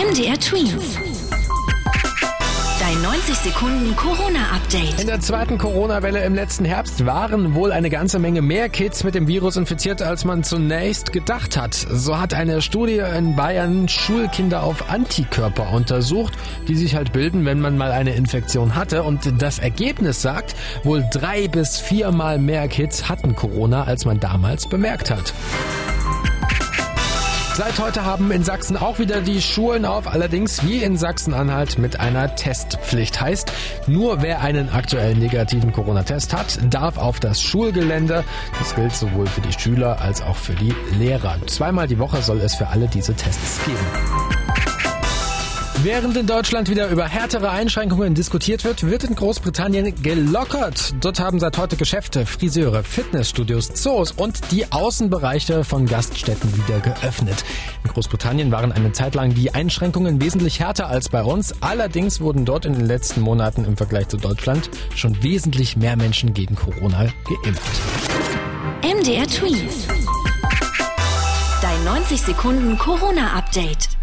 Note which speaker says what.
Speaker 1: MDR Twins. Dein 90 Sekunden Corona-Update.
Speaker 2: In der zweiten Corona-Welle im letzten Herbst waren wohl eine ganze Menge mehr Kids mit dem Virus infiziert, als man zunächst gedacht hat. So hat eine Studie in Bayern Schulkinder auf Antikörper untersucht, die sich halt bilden, wenn man mal eine Infektion hatte. Und das Ergebnis sagt, wohl drei bis viermal mehr Kids hatten Corona, als man damals bemerkt hat. Seit heute haben in Sachsen auch wieder die Schulen auf, allerdings wie in Sachsen-Anhalt mit einer Testpflicht. Heißt, nur wer einen aktuell negativen Corona-Test hat, darf auf das Schulgelände. Das gilt sowohl für die Schüler als auch für die Lehrer. Zweimal die Woche soll es für alle diese Tests geben. Während in Deutschland wieder über härtere Einschränkungen diskutiert wird, wird in Großbritannien gelockert. Dort haben seit heute Geschäfte, Friseure, Fitnessstudios, Zoos und die Außenbereiche von Gaststätten wieder geöffnet. In Großbritannien waren eine Zeit lang die Einschränkungen wesentlich härter als bei uns. Allerdings wurden dort in den letzten Monaten im Vergleich zu Deutschland schon wesentlich mehr Menschen gegen Corona geimpft.
Speaker 1: MDR Tweet. Dein 90 Sekunden Corona-Update.